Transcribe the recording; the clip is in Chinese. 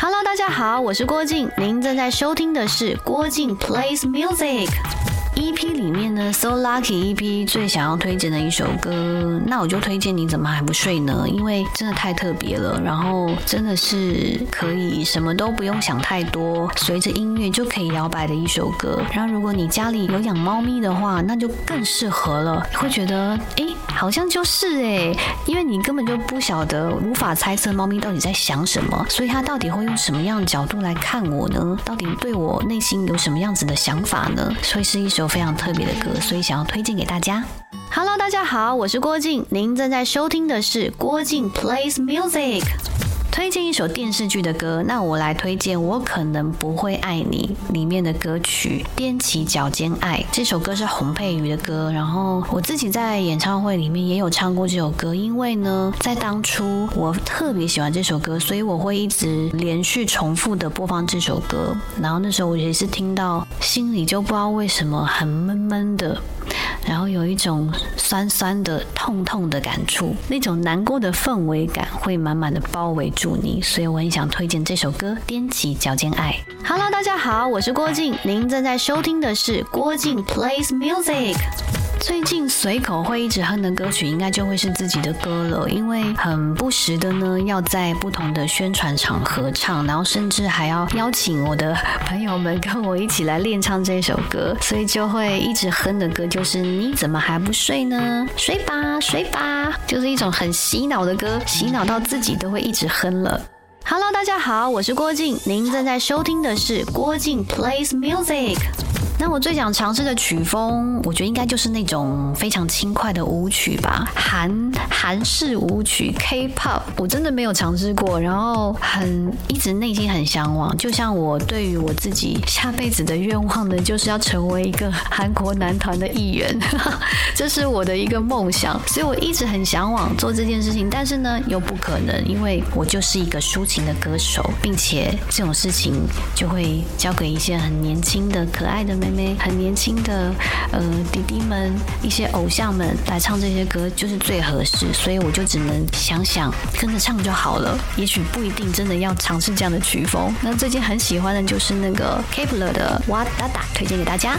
Hello，大家好，我是郭靖，您正在收听的是郭靖 Plays Music。EP 里面呢，So Lucky EP 最想要推荐的一首歌，那我就推荐你怎么还不睡呢？因为真的太特别了，然后真的是可以什么都不用想太多，随着音乐就可以摇摆的一首歌。然后如果你家里有养猫咪的话，那就更适合了，会觉得哎，好像就是哎，因为你根本就不晓得，无法猜测猫咪到底在想什么，所以它到底会用什么样的角度来看我呢？到底对我内心有什么样子的想法呢？所以是一首。非常特别的歌，所以想要推荐给大家。Hello，大家好，我是郭靖，您正在收听的是郭靖 Plays Music。推荐一首电视剧的歌，那我来推荐《我可能不会爱你》里面的歌曲《踮起脚尖爱》。这首歌是洪佩瑜的歌，然后我自己在演唱会里面也有唱过这首歌。因为呢，在当初我特别喜欢这首歌，所以我会一直连续重复的播放这首歌。然后那时候我也是听到，心里就不知道为什么很闷闷的。然后有一种酸酸的、痛痛的感触，那种难过的氛围感会满满的包围住你，所以我很想推荐这首歌《踮起脚尖爱》。Hello，大家好，我是郭靖，您正在收听的是郭靖 Plays Music。最近随口会一直哼的歌曲，应该就会是自己的歌了，因为很不时的呢，要在不同的宣传场合唱，然后甚至还要邀请我的朋友们跟我一起来练唱这首歌，所以就会一直哼的歌就是你怎么还不睡呢？睡吧，睡吧，就是一种很洗脑的歌，洗脑到自己都会一直哼了。Hello，大家好，我是郭靖，您正在收听的是郭靖 Plays Music。那我最想尝试的曲风，我觉得应该就是那种非常轻快的舞曲吧，韩韩式舞曲 K-pop，我真的没有尝试过，然后很一直内心很向往，就像我对于我自己下辈子的愿望呢，就是要成为一个韩国男团的一员，这是我的一个梦想，所以我一直很向往做这件事情，但是呢又不可能，因为我就是一个抒情的歌手，并且这种事情就会交给一些很年轻的可爱的美。很年轻的呃弟弟们，一些偶像们来唱这些歌就是最合适，所以我就只能想想跟着唱就好了。也许不一定真的要尝试这样的曲风。那最近很喜欢的就是那个 Kepler 的《哇哒哒》，推荐给大家。